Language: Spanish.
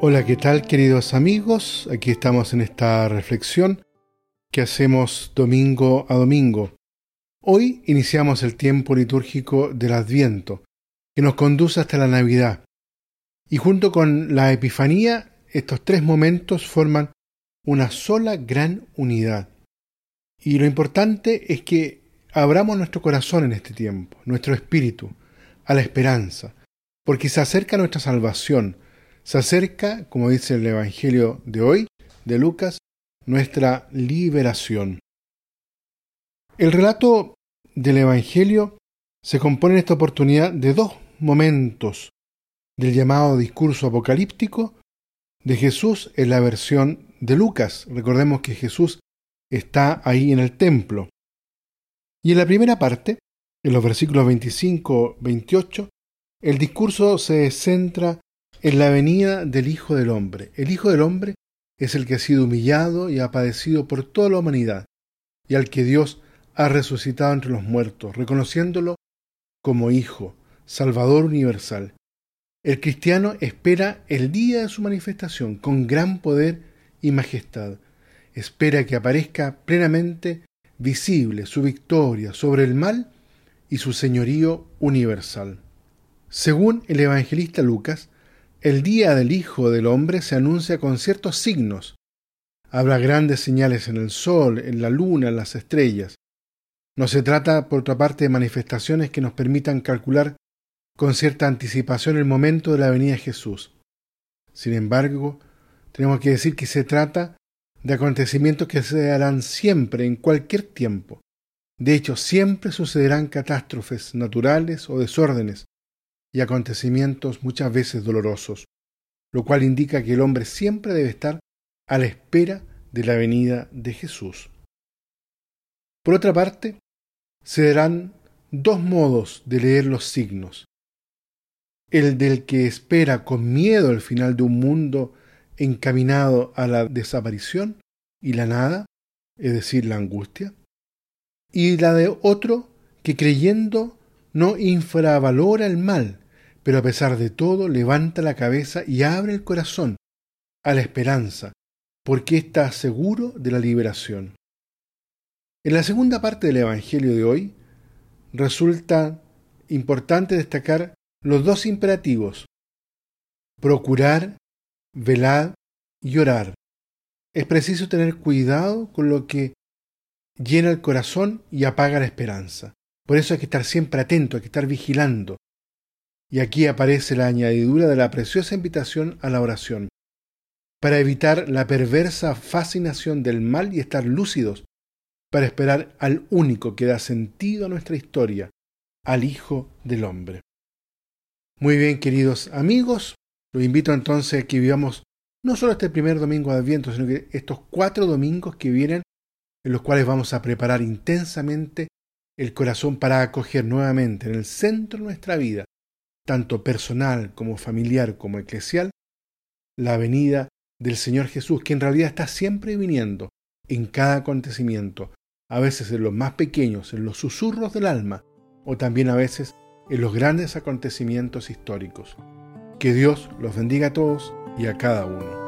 Hola, ¿qué tal queridos amigos? Aquí estamos en esta reflexión que hacemos domingo a domingo. Hoy iniciamos el tiempo litúrgico del Adviento, que nos conduce hasta la Navidad. Y junto con la Epifanía, estos tres momentos forman una sola gran unidad. Y lo importante es que abramos nuestro corazón en este tiempo, nuestro espíritu, a la esperanza, porque se acerca nuestra salvación, se acerca, como dice el Evangelio de hoy, de Lucas, nuestra liberación. El relato del Evangelio se compone en esta oportunidad de dos momentos del llamado discurso apocalíptico de Jesús en la versión de Lucas. Recordemos que Jesús está ahí en el templo. Y en la primera parte, en los versículos 25-28, el discurso se centra en la venida del Hijo del Hombre. El Hijo del Hombre es el que ha sido humillado y ha padecido por toda la humanidad, y al que Dios ha resucitado entre los muertos, reconociéndolo como Hijo, Salvador universal. El cristiano espera el día de su manifestación con gran poder y majestad. Espera que aparezca plenamente visible su victoria sobre el mal y su señorío universal. Según el evangelista Lucas, el día del Hijo del Hombre se anuncia con ciertos signos. Habrá grandes señales en el sol, en la luna, en las estrellas. No se trata, por otra parte, de manifestaciones que nos permitan calcular con cierta anticipación el momento de la venida de Jesús. Sin embargo, tenemos que decir que se trata de acontecimientos que se darán siempre, en cualquier tiempo. De hecho, siempre sucederán catástrofes naturales o desórdenes, y acontecimientos muchas veces dolorosos, lo cual indica que el hombre siempre debe estar a la espera de la venida de Jesús. Por otra parte, se darán dos modos de leer los signos. El del que espera con miedo el final de un mundo encaminado a la desaparición y la nada, es decir, la angustia, y la de otro que creyendo no infravalora el mal, pero a pesar de todo levanta la cabeza y abre el corazón a la esperanza, porque está seguro de la liberación. En la segunda parte del Evangelio de hoy resulta importante destacar los dos imperativos, procurar, velar y orar. Es preciso tener cuidado con lo que llena el corazón y apaga la esperanza. Por eso hay que estar siempre atento, hay que estar vigilando. Y aquí aparece la añadidura de la preciosa invitación a la oración, para evitar la perversa fascinación del mal y estar lúcidos, para esperar al único que da sentido a nuestra historia, al Hijo del Hombre. Muy bien, queridos amigos, los invito entonces a que vivamos no solo este primer domingo de Adviento, sino que estos cuatro domingos que vienen, en los cuales vamos a preparar intensamente el corazón para acoger nuevamente en el centro de nuestra vida, tanto personal como familiar como eclesial, la venida del Señor Jesús, que en realidad está siempre viniendo en cada acontecimiento, a veces en los más pequeños, en los susurros del alma, o también a veces en los grandes acontecimientos históricos. Que Dios los bendiga a todos y a cada uno.